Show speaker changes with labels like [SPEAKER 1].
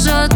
[SPEAKER 1] może